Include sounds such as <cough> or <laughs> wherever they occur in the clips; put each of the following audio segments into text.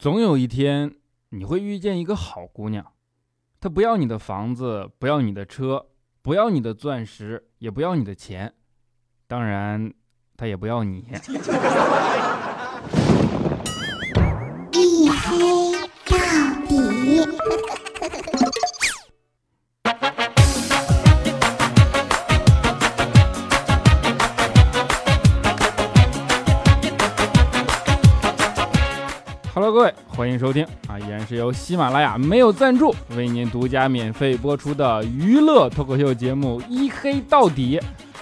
总有一天你会遇见一个好姑娘，她不要你的房子，不要你的车，不要你的钻石，也不要你的钱，当然，她也不要你。<laughs> 各位，欢迎收听啊，依然是由喜马拉雅没有赞助为您独家免费播出的娱乐脱口秀节目《一黑到底》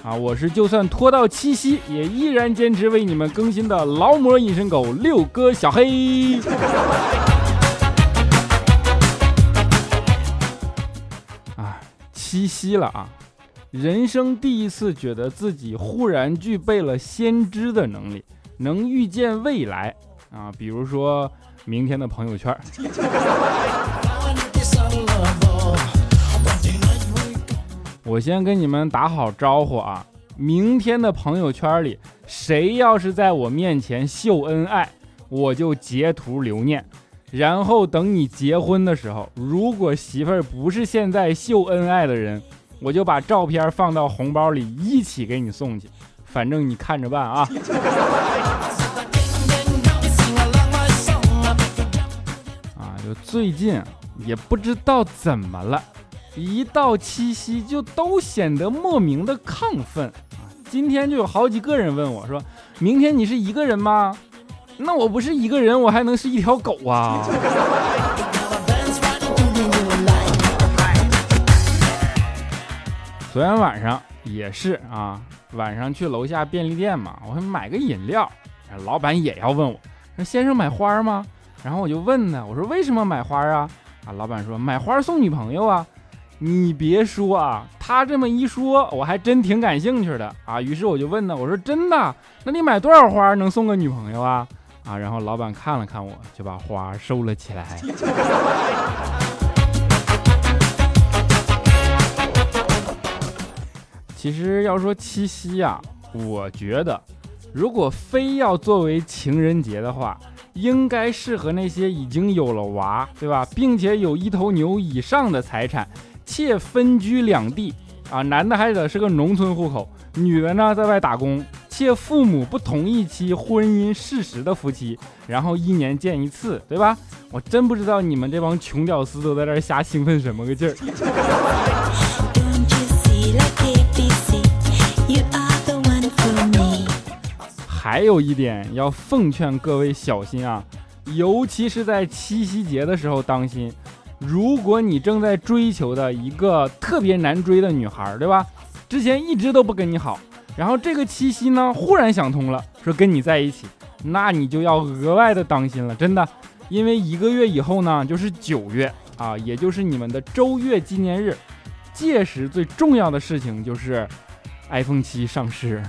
啊，我是就算拖到七夕也依然坚持为你们更新的劳模隐身狗六哥小黑。啊，七夕了啊，人生第一次觉得自己忽然具备了先知的能力，能预见未来。啊，比如说明天的朋友圈。我先跟你们打好招呼啊，明天的朋友圈里，谁要是在我面前秀恩爱，我就截图留念，然后等你结婚的时候，如果媳妇儿不是现在秀恩爱的人，我就把照片放到红包里一起给你送去，反正你看着办啊。就最近也不知道怎么了，一到七夕就都显得莫名的亢奋！今天就有好几个人问我说：“明天你是一个人吗？”那我不是一个人，我还能是一条狗啊！昨天晚上也是啊，晚上去楼下便利店嘛，我买个饮料，老板也要问我说：“先生买花吗？”然后我就问他，我说为什么买花啊？啊，老板说买花送女朋友啊。你别说啊，他这么一说，我还真挺感兴趣的啊。于是我就问他，我说真的？那你买多少花能送个女朋友啊？啊，然后老板看了看我，就把花收了起来。<laughs> 其实要说七夕呀，我觉得如果非要作为情人节的话。应该适合那些已经有了娃，对吧，并且有一头牛以上的财产，且分居两地啊，男的还得是个农村户口，女的呢在外打工，且父母不同意其婚姻事实的夫妻，然后一年见一次，对吧？我真不知道你们这帮穷屌丝都在这瞎兴奋什么个劲儿。还有一点要奉劝各位小心啊，尤其是在七夕节的时候当心。如果你正在追求的一个特别难追的女孩，对吧？之前一直都不跟你好，然后这个七夕呢忽然想通了，说跟你在一起，那你就要额外的当心了，真的，因为一个月以后呢就是九月啊，也就是你们的周月纪念日，届时最重要的事情就是 iPhone 七上市。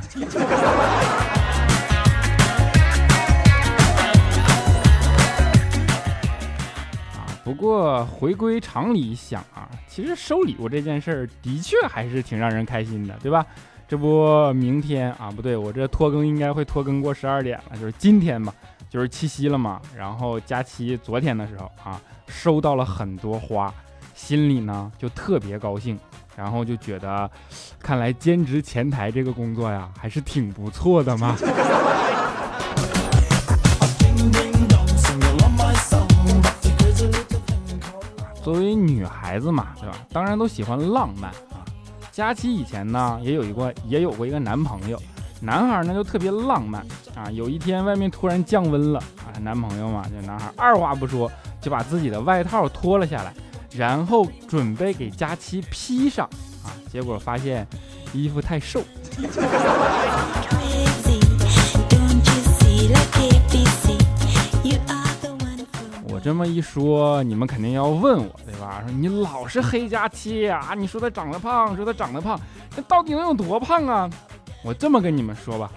不过回归常理想啊，其实收礼物这件事儿的确还是挺让人开心的，对吧？这不明天啊，不对，我这拖更应该会拖更过十二点了，就是今天嘛，就是七夕了嘛。然后佳期昨天的时候啊，收到了很多花，心里呢就特别高兴，然后就觉得，看来兼职前台这个工作呀，还是挺不错的嘛。作为女孩子嘛，对吧？当然都喜欢浪漫啊。佳琪以前呢也有一个也有过一个男朋友，男孩呢就特别浪漫啊。有一天外面突然降温了啊，男朋友嘛，这男孩二话不说就把自己的外套脱了下来，然后准备给佳琪披上啊。结果发现衣服太瘦。<laughs> 这么一说，你们肯定要问我，对吧？说你老是黑佳期啊，你说他长得胖，说他长得胖，那到底能有多胖啊？我这么跟你们说吧，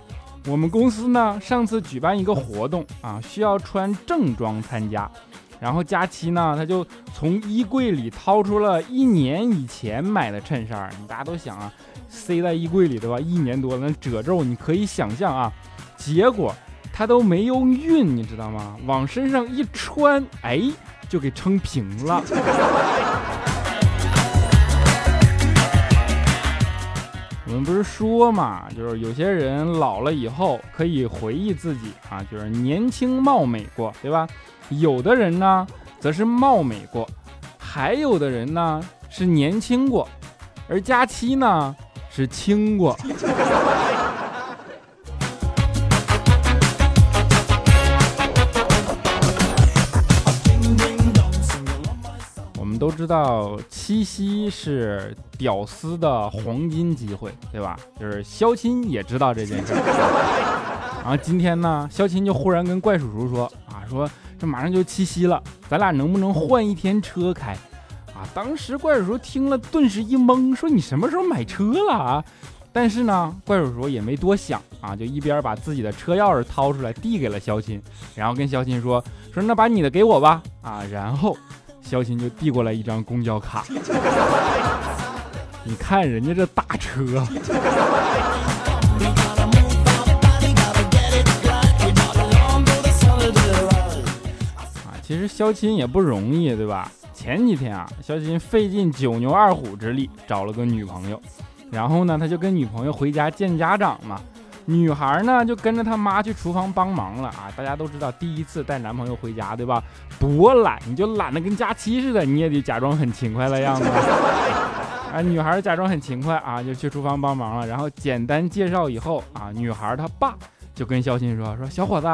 我们公司呢上次举办一个活动啊，需要穿正装参加，然后佳期呢他就从衣柜里掏出了一年以前买的衬衫，大家都想啊，塞在衣柜里对吧？一年多了，那褶皱你可以想象啊。结果他都没有熨，你知道吗？往身上一穿，哎，就给撑平了。<laughs> 我们不是说嘛，就是有些人老了以后可以回忆自己啊，就是年轻貌美过，对吧？有的人呢，则是貌美过，还有的人呢是年轻过，而佳期呢是轻过。都知道七夕是屌丝的黄金机会，对吧？就是肖钦也知道这件事。<laughs> 然后今天呢，肖钦就忽然跟怪叔叔说：“啊，说这马上就七夕了，咱俩能不能换一天车开？”啊，当时怪叔叔听了顿时一懵，说：“你什么时候买车了啊？”但是呢，怪叔叔也没多想啊，就一边把自己的车钥匙掏出来递给了肖钦，然后跟肖钦说：“说那把你的给我吧。”啊，然后。肖琴就递过来一张公交卡，<laughs> 你看人家这大车，啊，其实肖琴也不容易，对吧？前几天啊，肖琴费尽九牛二虎之力找了个女朋友，然后呢，他就跟女朋友回家见家长嘛。女孩呢就跟着她妈去厨房帮忙了啊！大家都知道，第一次带男朋友回家，对吧？多懒，你就懒得跟假期似的，你也得假装很勤快的样子。啊，<laughs> 女孩假装很勤快啊，就去厨房帮忙了。然后简单介绍以后啊，女孩她爸就跟肖鑫说：“说小伙子，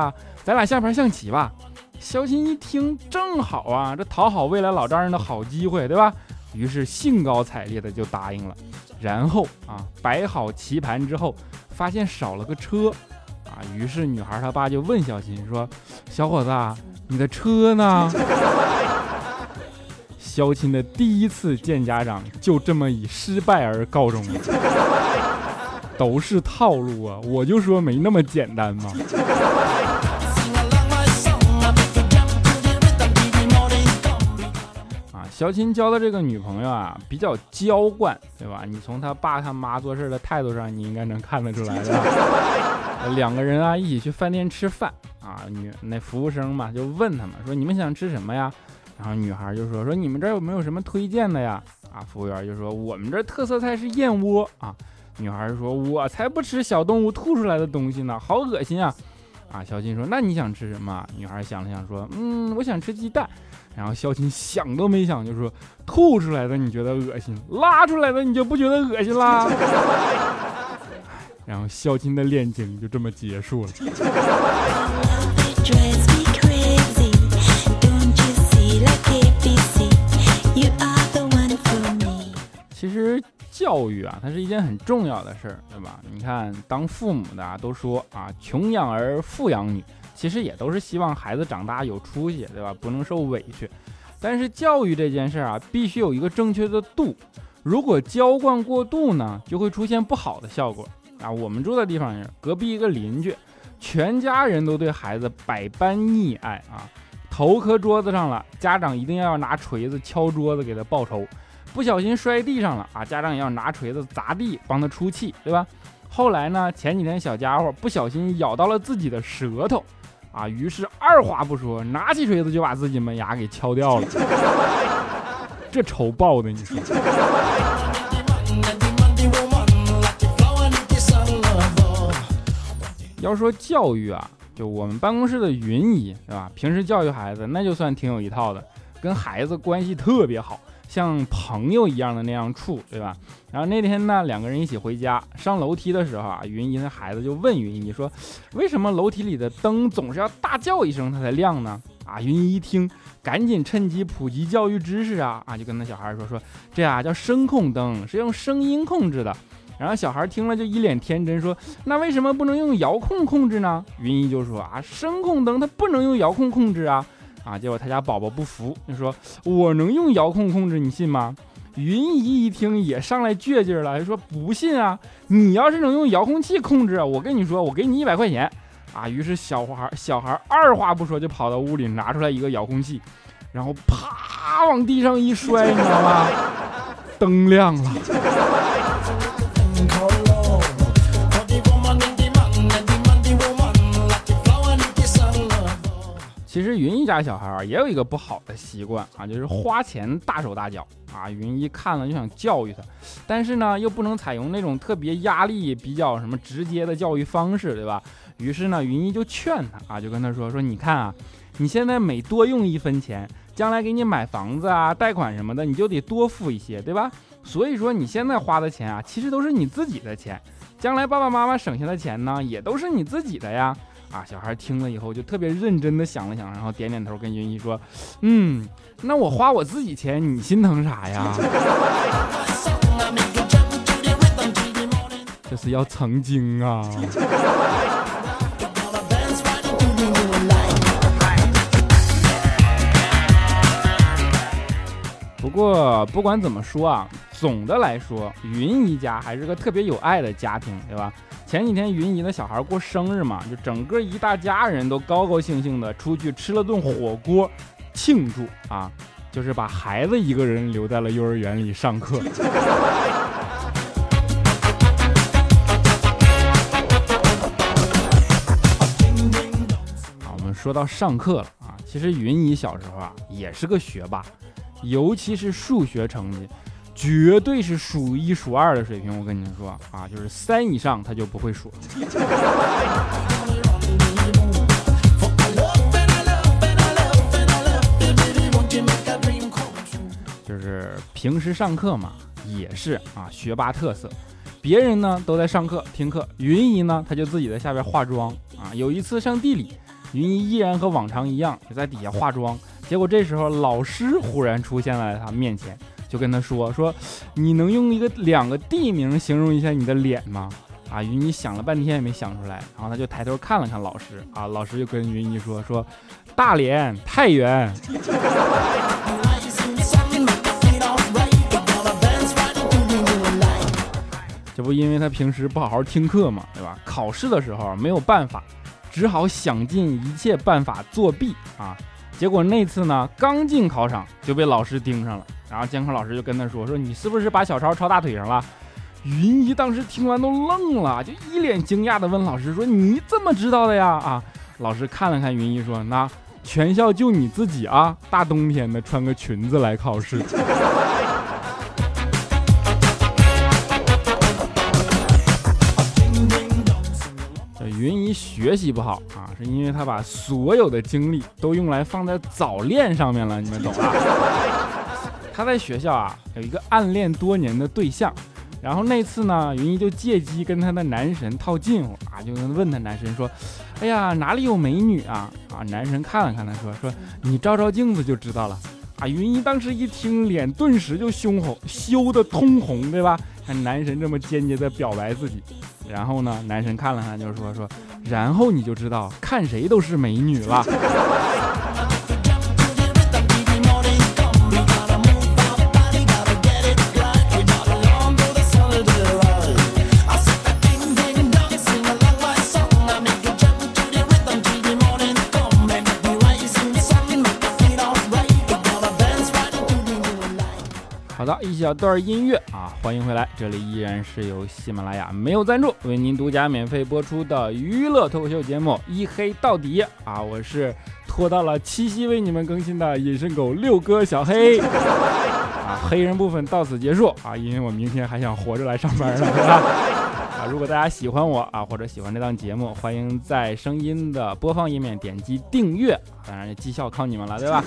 咱俩下盘象棋吧。”肖鑫一听，正好啊，这讨好未来老丈人的好机会，对吧？于是兴高采烈的就答应了。然后啊，摆好棋盘之后。发现少了个车，啊，于是女孩她爸就问小新说：<laughs> “小伙子，你的车呢？” <laughs> 肖钦的第一次见家长就这么以失败而告终了，<laughs> 都是套路啊！我就说没那么简单嘛。小琴交的这个女朋友啊，比较娇惯，对吧？你从他爸他妈做事的态度上，你应该能看得出来的。<laughs> 两个人啊，一起去饭店吃饭啊，女那服务生嘛，就问他们说：“你们想吃什么呀？”然后女孩就说：“说你们这儿有没有什么推荐的呀？”啊，服务员就说：“我们这特色菜是燕窝啊。”女孩说：“我才不吃小动物吐出来的东西呢，好恶心啊！”啊，小琴说：“那你想吃什么？”女孩想了想说：“嗯，我想吃鸡蛋。”然后肖琴想都没想就说：“吐出来的你觉得恶心，拉出来的你就不觉得恶心啦？” <laughs> 然后肖琴的恋情就这么结束了。其实教育啊，它是一件很重要的事儿，对吧？你看，当父母的啊都说啊，穷养儿，富养女。其实也都是希望孩子长大有出息，对吧？不能受委屈。但是教育这件事儿啊，必须有一个正确的度。如果娇惯过度呢，就会出现不好的效果啊。我们住的地方是隔壁一个邻居，全家人都对孩子百般溺爱啊。头磕桌子上了，家长一定要拿锤子敲桌子给他报仇。不小心摔地上了啊，家长也要拿锤子砸地帮他出气，对吧？后来呢，前几天小家伙不小心咬到了自己的舌头。啊！于是二话不说，拿起锤子就把自己门牙给敲掉了。<laughs> 这仇报的，你说？<laughs> 要说教育啊，就我们办公室的云姨，是吧？平时教育孩子，那就算挺有一套的，跟孩子关系特别好。像朋友一样的那样处，对吧？然后那天呢，两个人一起回家，上楼梯的时候啊，云姨的孩子就问云姨说：“为什么楼梯里的灯总是要大叫一声它才亮呢？”啊，云姨一听，赶紧趁机普及教育知识啊啊，就跟那小孩说说：“这啊叫声控灯，是用声音控制的。”然后小孩听了就一脸天真说：“那为什么不能用遥控控制呢？”云姨就说：“啊，声控灯它不能用遥控控制啊。”啊！结果他家宝宝不服，就说：“我能用遥控控制，你信吗？”云姨一听也上来倔劲了，就说：“不信啊！你要是能用遥控器控制，我跟你说，我给你一百块钱。”啊！于是小孩小孩二话不说就跑到屋里拿出来一个遥控器，然后啪往地上一摔，你知道吗？灯亮了。其实云一家小孩儿也有一个不好的习惯啊，就是花钱大手大脚啊。云一看了就想教育他，但是呢又不能采用那种特别压力比较什么直接的教育方式，对吧？于是呢，云一就劝他啊，就跟他说说，你看啊，你现在每多用一分钱，将来给你买房子啊、贷款什么的，你就得多付一些，对吧？所以说你现在花的钱啊，其实都是你自己的钱，将来爸爸妈妈省下的钱呢，也都是你自己的呀。啊，小孩听了以后就特别认真的想了想，然后点点头，跟云一说：“嗯，那我花我自己钱，你心疼啥呀？” <laughs> 这是要成精啊！不过不管怎么说啊，总的来说，云姨家还是个特别有爱的家庭，对吧？前几天云姨的小孩过生日嘛，就整个一大家人都高高兴兴的出去吃了顿火锅庆祝啊，就是把孩子一个人留在了幼儿园里上课。<laughs> 啊，我们说到上课了啊，其实云姨小时候啊也是个学霸，尤其是数学成绩。绝对是数一数二的水平，我跟你们说啊，就是三以上他就不会数。就是平时上课嘛，也是啊，学霸特色。别人呢都在上课听课，云姨呢他就自己在下边化妆啊。有一次上地理，云姨依然和往常一样，就在底下化妆。结果这时候老师忽然出现在他面前。就跟他说说，你能用一个两个地名形容一下你的脸吗？啊，云妮想了半天也没想出来，然后他就抬头看了看老师，啊，老师就跟云妮说说，大连、太原。这不因为他平时不好好听课嘛，对吧？考试的时候没有办法，只好想尽一切办法作弊啊。结果那次呢，刚进考场就被老师盯上了。然后监考老师就跟他说：“说你是不是把小抄抄大腿上了？”云姨当时听完都愣了，就一脸惊讶的问老师：“说你怎么知道的呀？”啊，老师看了看云姨说：“那全校就你自己啊，大冬天的穿个裙子来考试。”云姨学习不好啊，是因为她把所有的精力都用来放在早恋上面了，你们懂吧？<laughs> 她在学校啊有一个暗恋多年的对象，然后那次呢，云姨就借机跟她的男神套近乎啊，就问他男神说：“哎呀，哪里有美女啊？”啊，男神看了看她说：“说你照照镜子就知道了。”啊，云姨当时一听，脸顿时就凶红，羞得通红，对吧？看男神这么间接的表白自己，然后呢，男神看了看就说：“说然后你就知道看谁都是美女了。”一小段音乐啊，欢迎回来！这里依然是由喜马拉雅没有赞助为您独家免费播出的娱乐脱口秀节目《一黑到底》啊，我是拖到了七夕为你们更新的隐身狗六哥小黑 <laughs> 啊，黑人部分到此结束啊，因为我明天还想活着来上班呢？<laughs> <laughs> 啊，如果大家喜欢我啊，或者喜欢这档节目，欢迎在声音的播放页面点击订阅。当然，绩效靠你们了，对吧？<laughs>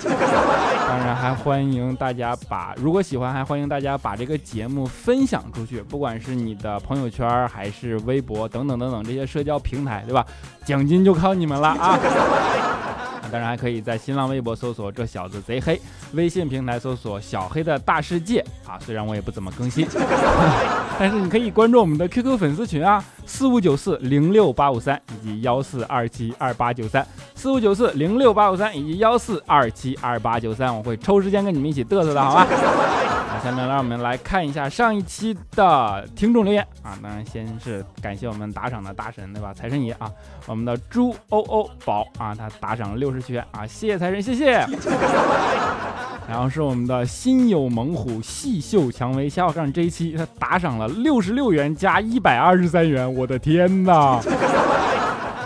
当然，还欢迎大家把，如果喜欢，还欢迎大家把这个节目分享出去，不管是你的朋友圈，还是微博等等等等这些社交平台，对吧？奖金就靠你们了啊！当然还可以在新浪微博搜索“这小子贼黑”，微信平台搜索“小黑的大世界”啊。虽然我也不怎么更新，<laughs> 但是你可以关注我们的 QQ 粉丝群啊，四五九四零六八五三以及幺四二七二八九三，四五九四零六八五三以及幺四二七二八九三，我会抽时间跟你们一起嘚瑟的好吧？下面让我们来看一下上一期的听众留言啊！当然先是感谢我们打赏的大神，对吧？财神爷啊，我们的猪欧欧宝啊，他打赏了六十七元啊，谢谢财神，谢谢。<laughs> 然后是我们的心有猛虎细嗅蔷薇小杠这一期他打赏了六十六元加一百二十三元，我的天哪！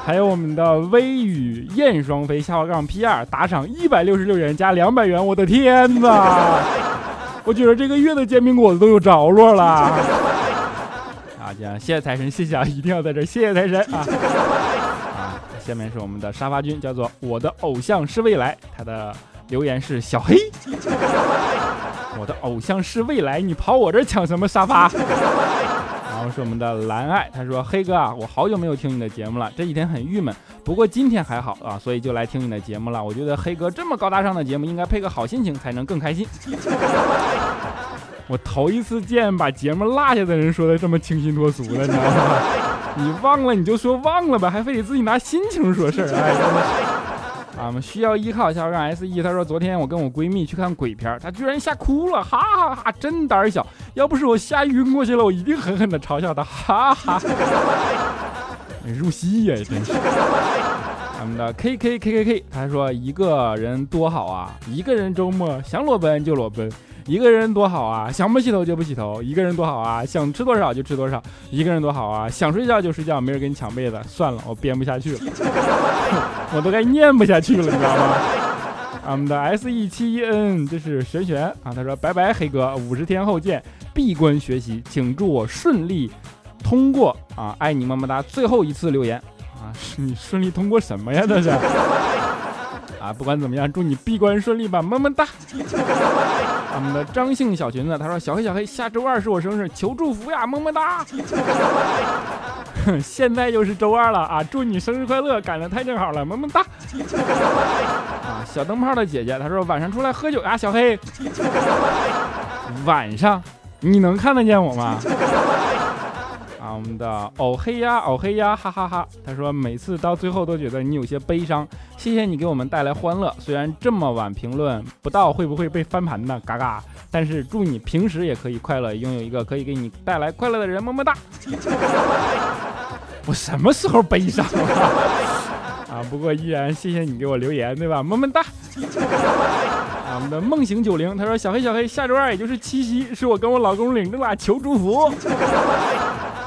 还有我们的微雨燕双飞下滑杠 P 二打赏一百六十六元加两百元，我的天哪！我觉得这个月的煎饼果子都有着落了。<laughs> 啊，这样谢谢财神，谢谢啊，一定要在这儿谢谢财神啊！<laughs> 啊，下面是我们的沙发君，叫做我的偶像是未来，他的留言是小黑。<laughs> 我的偶像是未来，你跑我这儿抢什么沙发？是我们的蓝爱，他说：“黑哥啊，我好久没有听你的节目了，这几天很郁闷。不过今天还好啊，所以就来听你的节目了。我觉得黑哥这么高大上的节目，应该配个好心情才能更开心。<laughs> 我头一次见把节目落下的人说的这么清新脱俗的，你知道吗？你忘了你就说忘了吧，还非得自己拿心情说事儿，哎，真的。”啊，我们需要依靠一下让 S E。他说，昨天我跟我闺蜜去看鬼片，她居然吓哭了，哈哈哈！真胆小，要不是我吓晕过去了，我一定狠狠的嘲笑她，哈哈。入戏呀，真是。我们的 K K K K K，他说一个人多好啊，一个人周末想裸奔就裸奔。一个人多好啊，想不洗头就不洗头；一个人多好啊，想吃多少就吃多少；一个人多好啊，想睡觉就睡觉，没人跟你抢被子。算了，我编不下去了，<laughs> 我都该念不下去了，你知道吗？我们的 S E 七一 N，这是玄玄啊，他说拜拜黑哥，五十天后见，闭关学习，请祝我顺利通过啊，爱你么么哒。最后一次留言啊，你顺利通过什么呀？这是啊，不管怎么样，祝你闭关顺利吧，么么哒。我们的张姓小裙子，他说：“小黑小黑，下周二是我生日，求祝福呀，么么哒。<laughs> ”哼现在就是周二了啊，祝你生日快乐，赶得太正好了，么么哒。啊，小灯泡的姐姐，她说晚上出来喝酒呀，小黑。晚上你能看得见我吗？啊我们的哦嘿呀哦嘿呀哈哈哈！他说每次到最后都觉得你有些悲伤，谢谢你给我们带来欢乐。虽然这么晚评论不到会不会被翻盘呢？嘎嘎！但是祝你平时也可以快乐，拥有一个可以给你带来快乐的人。么么哒！我什么时候悲伤了？啊！不过依然谢谢你给我留言，对吧？么么哒！啊，我们的梦醒九零他说小黑小黑，下周二也就是七夕，是我跟我老公领着了求祝福。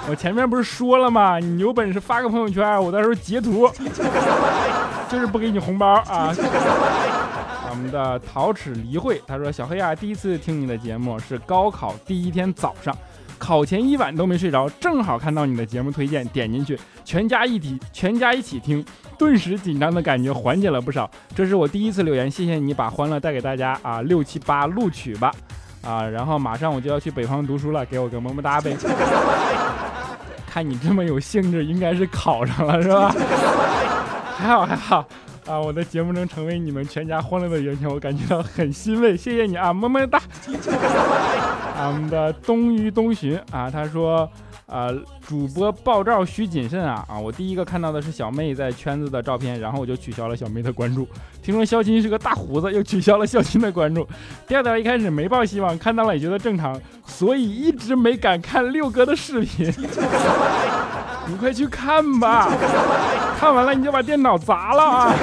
我前面不是说了吗？你有本事发个朋友圈，我到时候截图，<laughs> 就是不给你红包啊！我们的陶齿离会，他说：“小黑啊，第一次听你的节目是高考第一天早上，考前一晚都没睡着，正好看到你的节目推荐，点进去，全家一起全家一起听，顿时紧张的感觉缓解了不少。这是我第一次留言，谢谢你把欢乐带给大家啊！六七八录取吧，啊，然后马上我就要去北方读书了，给我个么么哒呗。”看你这么有兴致，应该是考上了是吧？<laughs> 还好还好啊！我的节目能成为你们全家欢乐的源泉，我感觉到很欣慰，谢谢你啊，么么哒！我们的东隅东巡啊，他说。啊，主播爆照需谨慎啊！啊，我第一个看到的是小妹在圈子的照片，然后我就取消了小妹的关注。听说肖钦是个大胡子，又取消了肖钦的关注。第二条一开始没抱希望，看到了也觉得正常，所以一直没敢看六哥的视频。<laughs> 你快去看吧，看完了你就把电脑砸了啊！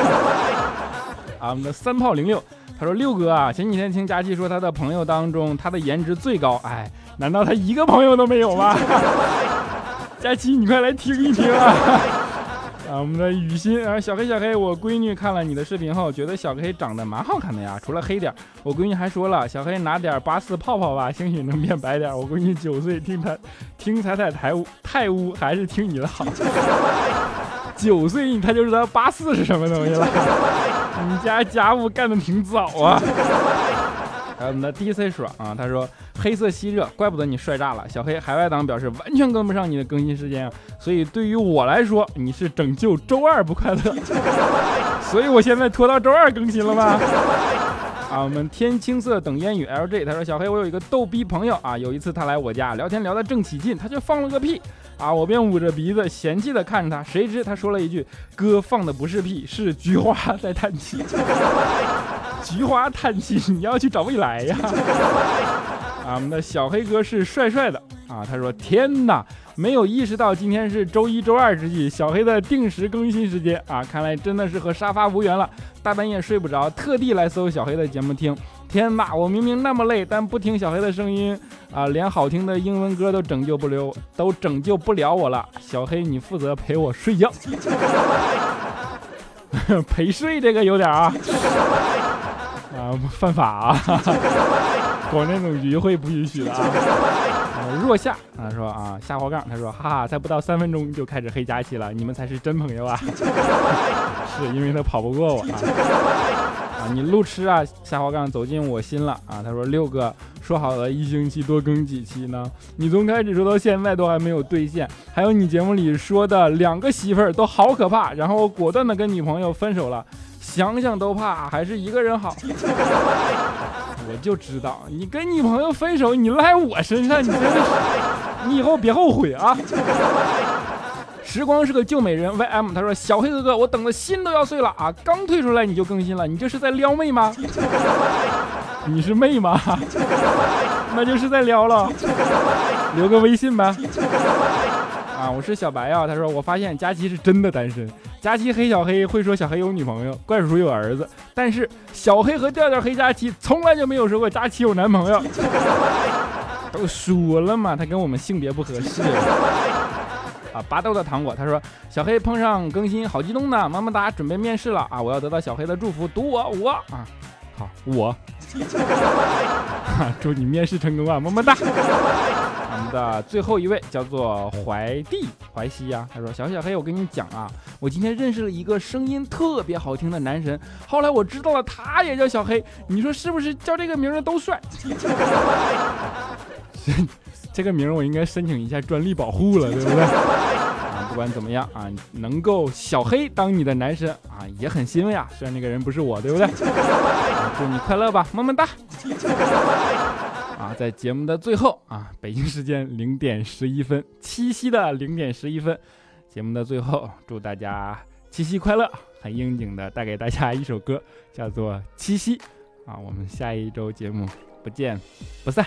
啊，我们的三炮零六，他说六哥啊，前几天听佳琪说他的朋友当中他的颜值最高，哎。难道他一个朋友都没有吗？<laughs> 佳琪，你快来听一听啊！<laughs> 啊，我们的雨欣啊，小黑小黑，我闺女看了你的视频后，觉得小黑长得蛮好看的呀，除了黑点。我闺女还说了，小黑拿点八四泡泡吧，兴许能变白点。我闺女九岁，<laughs> 听他听彩彩台屋太污，还是听你的好。九岁他就知道八四是什么东西了，你家家务干的挺早啊。还 <laughs> 有我们的 DC 爽啊，他说黑色吸热，怪不得你帅炸了。小黑海外党表示完全跟不上你的更新时间啊，所以对于我来说，你是拯救周二不快乐，<laughs> 所以我现在拖到周二更新了吗？<laughs> 啊，我们天青色等烟雨 LJ，他说小黑我有一个逗逼朋友啊，有一次他来我家聊天聊得正起劲，他就放了个屁啊，我便捂着鼻子嫌弃的看着他，谁知他说了一句哥放的不是屁，是菊花在叹气。<laughs> 菊花叹气，你要去找未来呀！啊，我们的小黑哥是帅帅的啊。他说：“天哪，没有意识到今天是周一、周二之际，小黑的定时更新时间啊！看来真的是和沙发无缘了。大半夜睡不着，特地来搜小黑的节目听。天哪，我明明那么累，但不听小黑的声音啊，连好听的英文歌都拯救不了，都拯救不了我了。小黑，你负责陪我睡觉。<laughs> 陪睡这个有点啊啊犯法啊，广电总局会不允许的啊。若夏啊说啊下滑杠，他说哈哈，才不到三分钟就开始黑佳期了，你们才是真朋友啊！是因为他跑不过我啊！你路痴啊！下滑杠走进我心了啊！他说六哥说好了一星期多更几期呢，你从开始说到现在都还没有兑现。还有你节目里说的两个媳妇儿都好可怕，然后果断的跟女朋友分手了，想想都怕，还是一个人好。我就知道你跟女朋友分手，你赖我身上，你真的，你以后别后悔啊！时光是个旧美人，YM 他说小黑哥哥，我等的心都要碎了啊！刚退出来你就更新了，你这是在撩妹吗？<laughs> 你是妹吗？<laughs> 那就是在撩了，留个微信呗。啊，我是小白啊。他说我发现佳琪是真的单身。佳琪黑小黑会说小黑有女朋友，怪叔叔有儿子，但是小黑和调调黑佳琪从来就没有说过佳琪有男朋友。都说了嘛，他跟我们性别不合适。啊，巴豆的糖果，他说小黑碰上更新，好激动呢！么么哒，准备面试了啊！我要得到小黑的祝福，读我我啊，好我，<laughs> 祝你面试成功啊！么么哒。<laughs> 我们的最后一位叫做怀帝怀西呀，他说小小黑，我跟你讲啊，我今天认识了一个声音特别好听的男神，后来我知道了他也叫小黑，你说是不是叫这个名的都帅？<laughs> 这个名儿我应该申请一下专利保护了，对不对？啊，不管怎么样啊，能够小黑当你的男神啊，也很欣慰啊。虽然那个人不是我，对不对？啊祝你快乐吧，么么哒。啊，在节目的最后啊，北京时间零点十一分，七夕的零点十一分，节目的最后，祝大家七夕快乐！很应景的带给大家一首歌，叫做《七夕》啊。我们下一周节目不见不散。